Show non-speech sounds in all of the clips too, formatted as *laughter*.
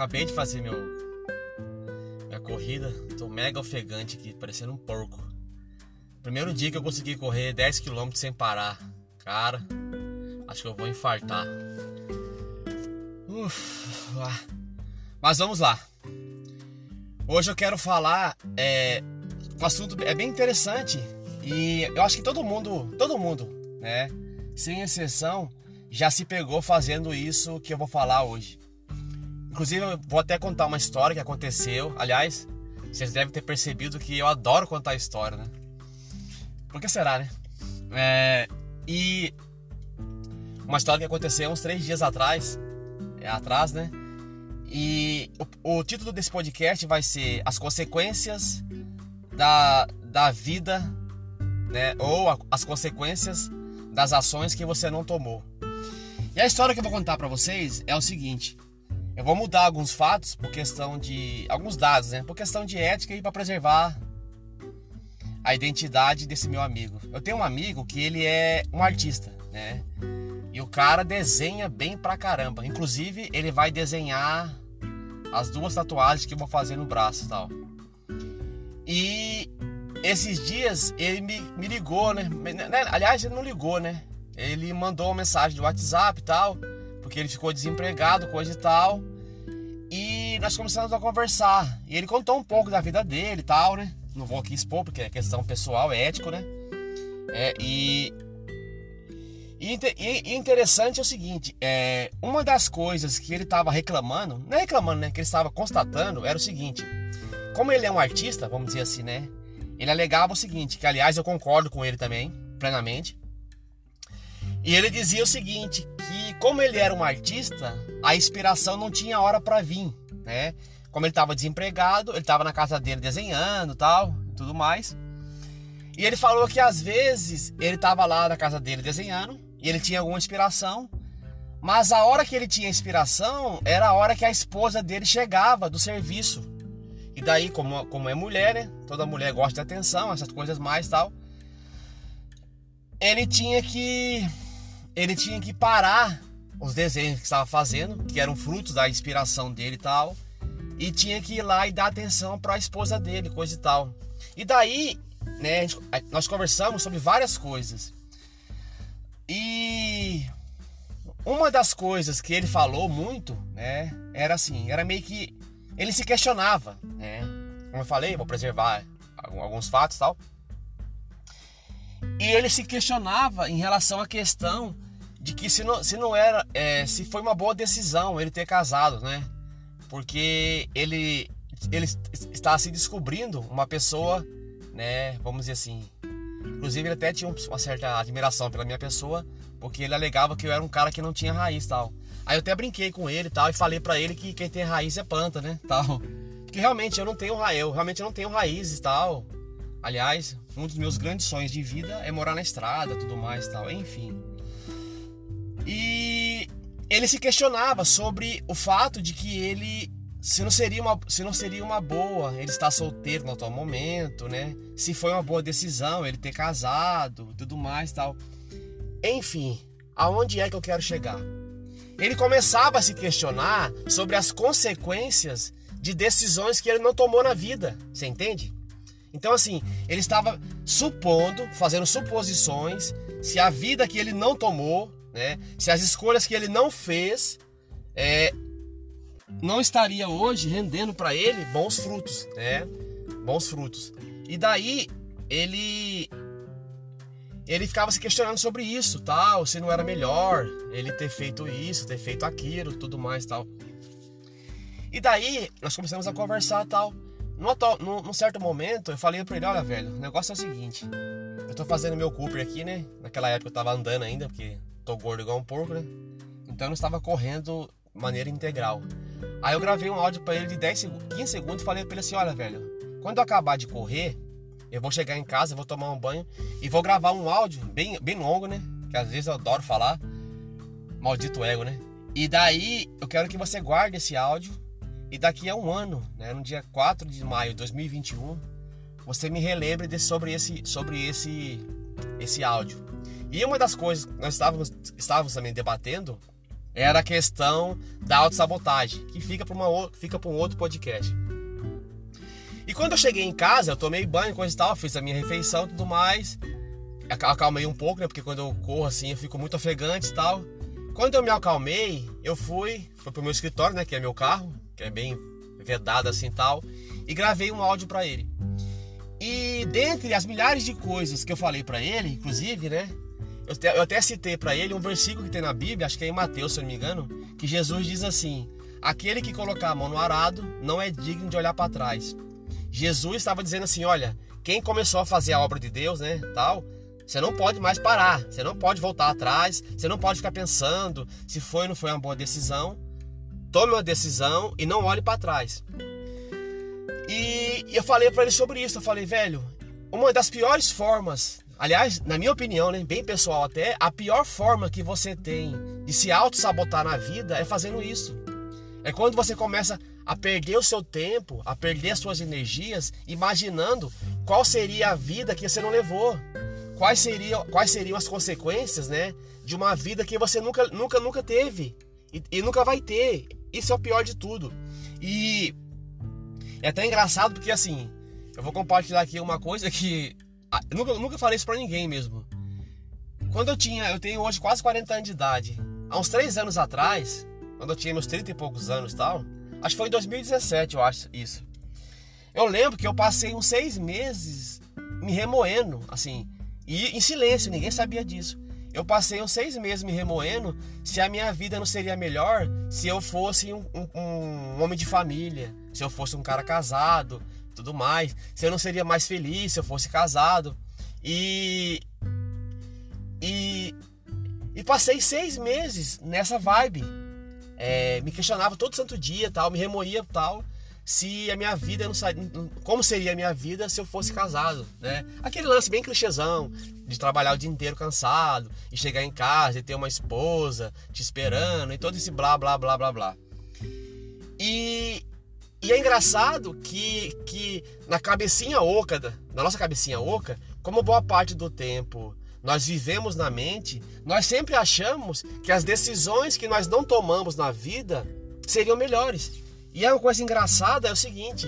acabei de fazer meu minha corrida, tô mega ofegante aqui, parecendo um porco. Primeiro dia que eu consegui correr 10 km sem parar. Cara, acho que eu vou infartar. Uf, mas vamos lá. Hoje eu quero falar é, um assunto é bem interessante e eu acho que todo mundo, todo mundo, né, sem exceção, já se pegou fazendo isso que eu vou falar hoje. Inclusive, eu vou até contar uma história que aconteceu. Aliás, vocês devem ter percebido que eu adoro contar história, né? Por que será, né? É, e uma história que aconteceu uns três dias atrás, é atrás, né? E o, o título desse podcast vai ser As Consequências da, da Vida, né? Ou a, as consequências das ações que você não tomou. E a história que eu vou contar para vocês é o seguinte: eu vou mudar alguns fatos por questão de alguns dados, né? Por questão de ética e para preservar a identidade desse meu amigo. Eu tenho um amigo que ele é um artista, né? E o cara desenha bem pra caramba. Inclusive, ele vai desenhar as duas tatuagens que eu vou fazer no braço e tal. E esses dias ele me, me ligou, né? né? Aliás, ele não ligou, né? Ele mandou uma mensagem do WhatsApp e tal, porque ele ficou desempregado, coisa e tal. Nós começamos a conversar. E ele contou um pouco da vida dele e tal, né? Não vou aqui expor, porque é questão pessoal, é ético, né? É, e e, e, interessante é o seguinte, é, uma das coisas que ele estava reclamando, não é reclamando, né? Que ele estava constatando era o seguinte: como ele é um artista, vamos dizer assim, né? Ele alegava o seguinte, que aliás eu concordo com ele também, plenamente. E ele dizia o seguinte, que como ele era um artista, a inspiração não tinha hora para vir, né? Como ele estava desempregado, ele estava na casa dele desenhando, tal, tudo mais. E ele falou que às vezes ele estava lá na casa dele desenhando e ele tinha alguma inspiração, mas a hora que ele tinha inspiração era a hora que a esposa dele chegava do serviço. E daí, como, como é mulher, né? Toda mulher gosta de atenção, essas coisas mais tal. Ele tinha que. Ele tinha que parar os desenhos que estava fazendo, que eram frutos da inspiração dele e tal. E tinha que ir lá e dar atenção para a esposa dele, coisa e tal. E daí, né, nós conversamos sobre várias coisas. E uma das coisas que ele falou muito, né, era assim, era meio que ele se questionava, né? Como eu falei, vou preservar alguns fatos, tal. E ele se questionava em relação à questão de que se não, se não era, é, se foi uma boa decisão ele ter casado, né? Porque ele ele está se descobrindo uma pessoa, né? Vamos dizer assim, Inclusive, ele até tinha uma certa admiração pela minha pessoa, porque ele alegava que eu era um cara que não tinha raiz tal. Aí eu até brinquei com ele tal e falei para ele que quem tem raiz é planta, né? *laughs* Tal. Que realmente eu não tenho raiz, eu realmente não tenho raízes tal. Aliás, um dos meus grandes sonhos de vida é morar na estrada, tudo mais tal, enfim. Ele se questionava sobre o fato de que ele se não seria uma, se não seria uma boa ele estar solteiro no atual momento, né? Se foi uma boa decisão ele ter casado, tudo mais, tal. Enfim, aonde é que eu quero chegar? Ele começava a se questionar sobre as consequências de decisões que ele não tomou na vida, você entende? Então assim, ele estava supondo, fazendo suposições se a vida que ele não tomou, né? Se as escolhas que ele não fez é, não estaria hoje rendendo para ele bons frutos, né? Bons frutos. E daí ele ele ficava se questionando sobre isso, tal, se não era melhor ele ter feito isso, ter feito aquilo, tudo mais, tal. E daí nós começamos a conversar, tal. Num, num certo momento eu falei para ele, olha, velho, o negócio é o seguinte, eu tô fazendo meu Cooper aqui, né? Naquela época eu tava andando ainda, porque tô gordo igual um porco, né? Então eu não estava correndo de maneira integral. Aí eu gravei um áudio para ele de 10 15 segundos e falei para ele assim: olha, velho, quando eu acabar de correr, eu vou chegar em casa, vou tomar um banho e vou gravar um áudio bem, bem longo, né? Que às vezes eu adoro falar. Maldito ego, né? E daí eu quero que você guarde esse áudio e daqui a um ano, né, no dia 4 de maio de 2021, você me relembre de, sobre esse sobre esse esse áudio. E uma das coisas que nós estávamos, estávamos também debatendo Era a questão da autossabotagem, que fica para fica um outro podcast. E quando eu cheguei em casa, eu tomei banho, coisa e tal, fiz a minha refeição e tudo mais. Acalmei um pouco, né? Porque quando eu corro assim, eu fico muito ofegante e tal. Quando eu me acalmei, eu fui, fui pro meu escritório, né? Que é meu carro, que é bem vedado assim e tal. E gravei um áudio para ele. E dentre as milhares de coisas que eu falei para ele, inclusive, né? Eu até, eu até citei para ele um versículo que tem na Bíblia, acho que é em Mateus, se eu não me engano, que Jesus diz assim: Aquele que colocar a mão no arado não é digno de olhar para trás. Jesus estava dizendo assim: Olha, quem começou a fazer a obra de Deus, né? Tal, você não pode mais parar, você não pode voltar atrás, você não pode ficar pensando se foi ou não foi uma boa decisão. Tome uma decisão e não olhe para trás. E eu falei para ele sobre isso. Eu falei, velho, uma das piores formas, aliás, na minha opinião, né, bem pessoal até, a pior forma que você tem de se auto-sabotar na vida é fazendo isso. É quando você começa a perder o seu tempo, a perder as suas energias, imaginando qual seria a vida que você não levou. Quais seriam, quais seriam as consequências, né, de uma vida que você nunca, nunca, nunca teve e, e nunca vai ter. Isso é o pior de tudo. E é até engraçado porque assim, eu vou compartilhar aqui uma coisa que eu nunca, nunca falei isso pra ninguém mesmo. Quando eu tinha, eu tenho hoje quase 40 anos de idade. Há uns 3 anos atrás, quando eu tinha meus 30 e poucos anos e tal, acho que foi em 2017, eu acho isso. Eu lembro que eu passei uns seis meses me remoendo, assim, e em silêncio, ninguém sabia disso. Eu passei uns seis meses me remoendo se a minha vida não seria melhor se eu fosse um, um, um, homem de família, se eu fosse um cara casado, tudo mais. Se eu não seria mais feliz se eu fosse casado. E. E. E passei seis meses nessa vibe. É, me questionava todo santo dia, tal, me remoía tal se a minha vida não como seria a minha vida se eu fosse casado, né? Aquele lance bem clichêzão de trabalhar o dia inteiro cansado e chegar em casa e ter uma esposa te esperando e todo esse blá blá blá blá blá. E, e é engraçado que, que na cabecinha oca, na nossa cabecinha oca, como boa parte do tempo nós vivemos na mente, nós sempre achamos que as decisões que nós não tomamos na vida seriam melhores. E é uma coisa engraçada é o seguinte,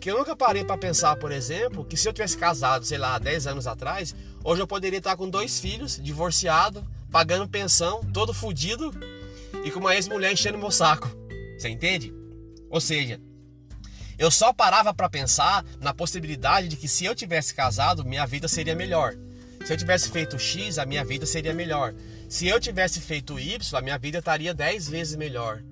que eu nunca parei para pensar, por exemplo, que se eu tivesse casado, sei lá, 10 anos atrás, hoje eu poderia estar com dois filhos, divorciado, pagando pensão, todo fudido e com uma ex-mulher enchendo meu saco. Você entende? Ou seja, eu só parava para pensar na possibilidade de que se eu tivesse casado, minha vida seria melhor. Se eu tivesse feito X, a minha vida seria melhor. Se eu tivesse feito Y, a minha vida estaria 10 vezes melhor.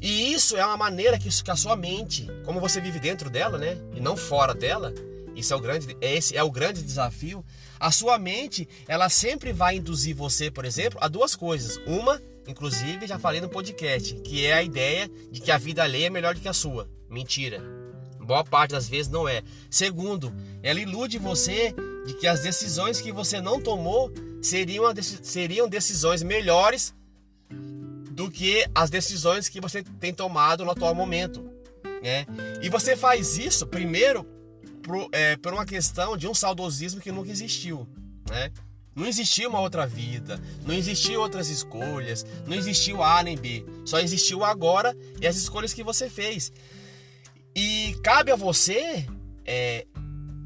E isso é uma maneira que, a sua mente, como você vive dentro dela, né, e não fora dela, isso é o grande, esse é o grande desafio. A sua mente, ela sempre vai induzir você, por exemplo, a duas coisas. Uma, inclusive, já falei no podcast, que é a ideia de que a vida alheia é melhor do que a sua. Mentira. Boa parte das vezes não é. Segundo, ela ilude você de que as decisões que você não tomou seriam, seriam decisões melhores do que as decisões que você tem tomado no atual momento. Né? E você faz isso primeiro por, é, por uma questão de um saudosismo que nunca existiu. Né? Não existiu uma outra vida, não existiu outras escolhas, não existiu A nem B, só existiu agora e as escolhas que você fez. E cabe a você é,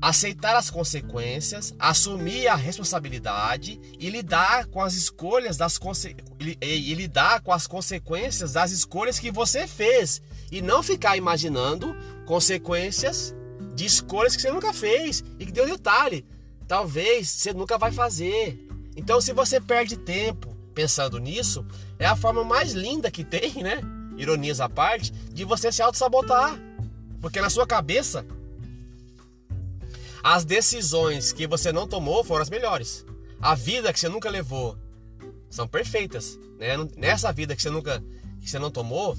aceitar as consequências, assumir a responsabilidade e lidar com as escolhas das conse... e lidar com as consequências das escolhas que você fez e não ficar imaginando consequências de escolhas que você nunca fez e que deu detalhe, talvez você nunca vai fazer. Então, se você perde tempo pensando nisso, é a forma mais linda que tem, né? Ironias à parte, de você se auto-sabotar. Porque na sua cabeça as decisões que você não tomou foram as melhores. A vida que você nunca levou são perfeitas. Né? Nessa vida que você nunca que você não tomou,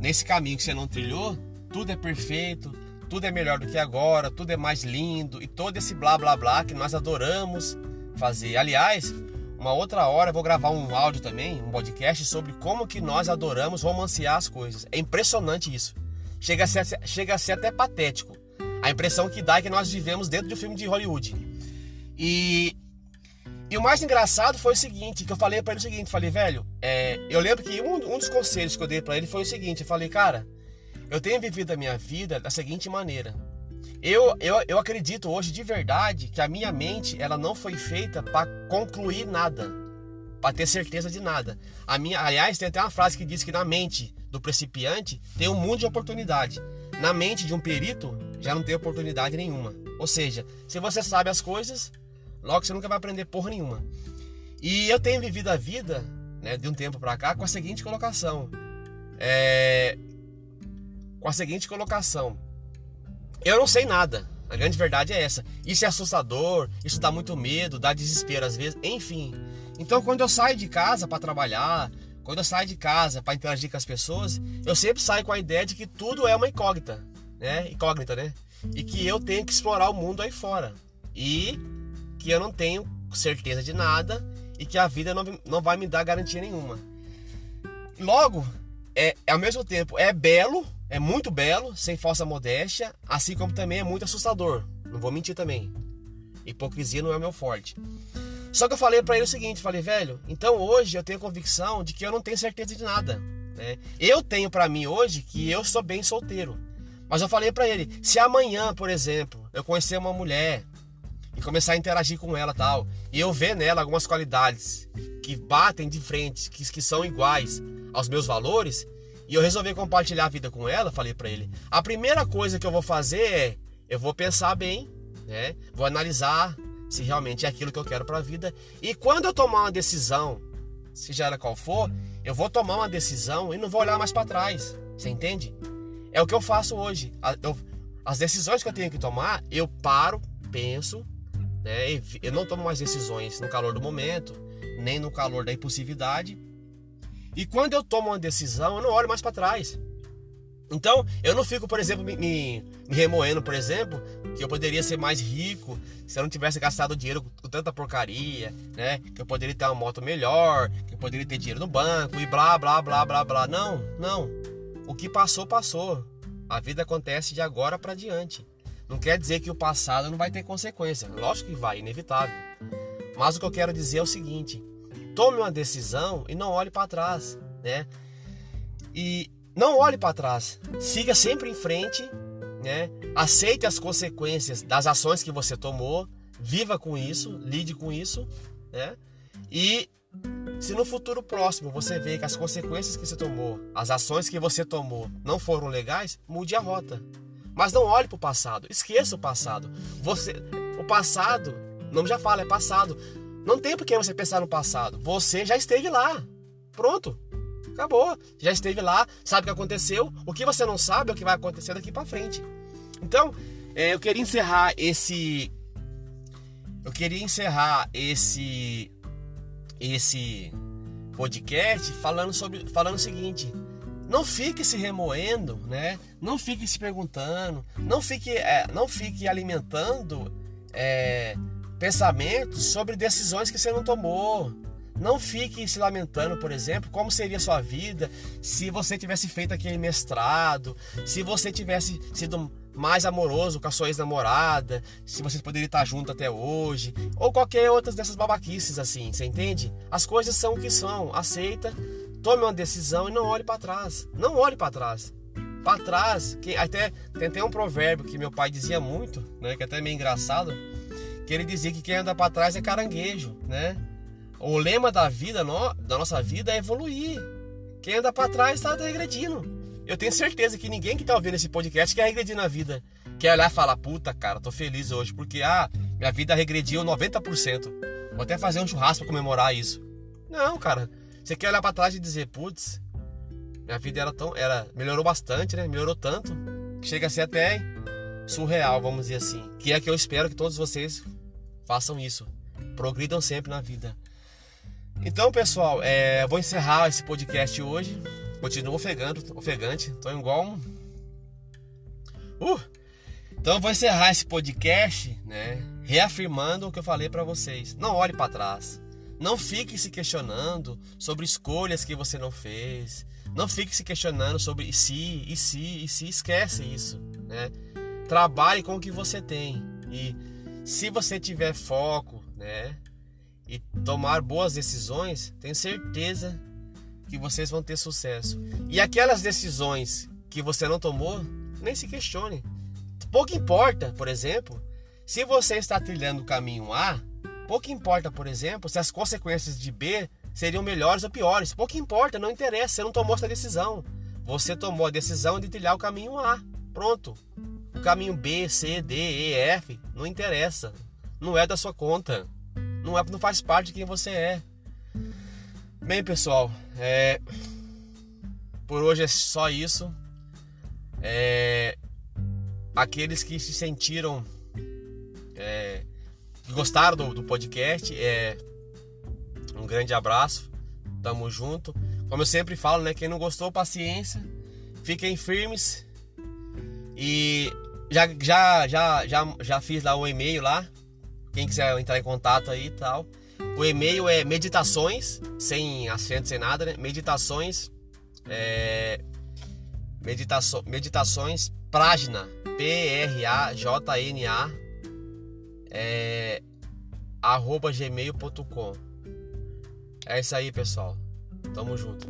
nesse caminho que você não trilhou, tudo é perfeito, tudo é melhor do que agora, tudo é mais lindo e todo esse blá blá blá que nós adoramos fazer. Aliás, uma outra hora eu vou gravar um áudio também, um podcast sobre como que nós adoramos romancear as coisas. É impressionante isso. Chega a ser, chega a ser até patético. A impressão que dá é que nós vivemos dentro de um filme de Hollywood. E, e o mais engraçado foi o seguinte, que eu falei para ele o seguinte, falei, velho, é, eu lembro que um, um dos conselhos que eu dei para ele foi o seguinte: eu falei, cara, eu tenho vivido a minha vida da seguinte maneira. Eu, eu, eu acredito hoje de verdade que a minha mente ela não foi feita para concluir nada, para ter certeza de nada. A minha, aliás, tem até uma frase que diz que na mente do principiante tem um mundo de oportunidade. Na mente de um perito já não tem oportunidade nenhuma. Ou seja, se você sabe as coisas, logo você nunca vai aprender porra nenhuma. E eu tenho vivido a vida né, de um tempo para cá, com a seguinte colocação. É, com a seguinte colocação. Eu não sei nada. A grande verdade é essa. Isso é assustador, isso dá muito medo, dá desespero às vezes, enfim. Então, quando eu saio de casa para trabalhar, quando eu saio de casa para interagir com as pessoas, eu sempre saio com a ideia de que tudo é uma incógnita, né? Incógnita, né? E que eu tenho que explorar o mundo aí fora. E que eu não tenho certeza de nada e que a vida não, não vai me dar garantia nenhuma. Logo, é, ao mesmo tempo é belo, é muito belo, sem falsa modéstia, assim como também é muito assustador. Não vou mentir também. Hipocrisia não é o meu forte. Só que eu falei para ele o seguinte, falei, velho, então hoje eu tenho convicção de que eu não tenho certeza de nada. Né? Eu tenho para mim hoje que eu sou bem solteiro. Mas eu falei para ele, se amanhã, por exemplo, eu conhecer uma mulher e começar a interagir com ela tal. E eu ver nela algumas qualidades que batem de frente, que, que são iguais aos meus valores, e eu resolvi compartilhar a vida com ela, falei para ele. A primeira coisa que eu vou fazer é eu vou pensar bem, né? Vou analisar se realmente é aquilo que eu quero para a vida. E quando eu tomar uma decisão, seja ela qual for, eu vou tomar uma decisão e não vou olhar mais para trás. Você entende? É o que eu faço hoje. Eu, as decisões que eu tenho que tomar, eu paro, penso, né? Eu não tomo mais decisões no calor do momento, nem no calor da impulsividade. E quando eu tomo uma decisão, eu não olho mais para trás. Então, eu não fico, por exemplo, me, me, me, remoendo, por exemplo, que eu poderia ser mais rico se eu não tivesse gastado dinheiro com tanta porcaria, né? Que eu poderia ter uma moto melhor, que eu poderia ter dinheiro no banco e blá, blá, blá, blá, blá. Não, não. O que passou, passou. A vida acontece de agora para diante. Não quer dizer que o passado não vai ter consequência. Lógico que vai, inevitável. Mas o que eu quero dizer é o seguinte: tome uma decisão e não olhe para trás, né? E não olhe para trás. Siga sempre em frente, né? Aceite as consequências das ações que você tomou, viva com isso, lide com isso, né? E se no futuro próximo você vê que as consequências que você tomou, as ações que você tomou não foram legais, mude a rota. Mas não olhe para o passado. Esqueça o passado. Você, o passado, o nome já fala, é passado. Não tem por que você pensar no passado. Você já esteve lá. Pronto. Acabou. Já esteve lá, sabe o que aconteceu. O que você não sabe é o que vai acontecer daqui para frente. Então, é, eu queria encerrar esse. Eu queria encerrar esse. Esse podcast falando sobre. Falando o seguinte não fique se remoendo, né? Não fique se perguntando, não fique, é, não fique alimentando é, pensamentos sobre decisões que você não tomou. Não fique se lamentando, por exemplo, como seria sua vida se você tivesse feito aquele mestrado, se você tivesse sido mais amoroso com a sua ex-namorada, se vocês poderiam estar juntos até hoje, ou qualquer outra dessas babaquices assim, você entende? As coisas são o que são, aceita Tome uma decisão e não olhe para trás. Não olhe para trás. Para trás, que até tem até um provérbio que meu pai dizia muito, né, que é até meio engraçado, que ele dizia que quem anda para trás é caranguejo, né? O lema da vida, da nossa vida é evoluir. Quem anda para trás está regredindo. Eu tenho certeza que ninguém que está ouvindo esse podcast quer regredir na vida. Quer olhar e falar, puta cara, tô feliz hoje, porque ah, minha vida regrediu 90%. Vou até fazer um churrasco para comemorar isso. Não, cara. Você quer olhar para trás e dizer, putz, minha vida era tão, era melhorou bastante, né? Melhorou tanto que chega a ser até surreal, vamos dizer assim. Que é que eu espero que todos vocês façam isso, progridam sempre na vida. Então, pessoal, é, vou encerrar esse podcast hoje. Continuo ofegando, ofegante, tô igual um... Uh! Então, vou encerrar esse podcast, né? Reafirmando o que eu falei para vocês. Não olhe para trás. Não fique se questionando sobre escolhas que você não fez. Não fique se questionando sobre e se, e se, e se. Esquece isso. Né? Trabalhe com o que você tem. E se você tiver foco né, e tomar boas decisões, tenho certeza que vocês vão ter sucesso. E aquelas decisões que você não tomou, nem se questione. Pouco importa, por exemplo, se você está trilhando o caminho A, pouco importa, por exemplo, se as consequências de B seriam melhores ou piores. Pouco importa, não interessa, você não tomou essa decisão. Você tomou a decisão de trilhar o caminho A. Pronto. O caminho B, C, D, E, F não interessa. Não é da sua conta. Não, é, não faz parte de quem você é. Bem, pessoal, é... por hoje é só isso. É... Aqueles que se sentiram, é... que gostaram do, do podcast, é... um grande abraço. Tamo junto. Como eu sempre falo, né? Quem não gostou, paciência. Fiquem firmes. E já, já, já, já, já fiz lá o e-mail lá. Quem quiser entrar em contato aí e tal. O e-mail é meditações, sem acento, sem nada, né? Meditações. É, meditaço, meditações Prajna, P-R-A-J-N-A, é, arroba gmail.com. É isso aí, pessoal. Tamo junto.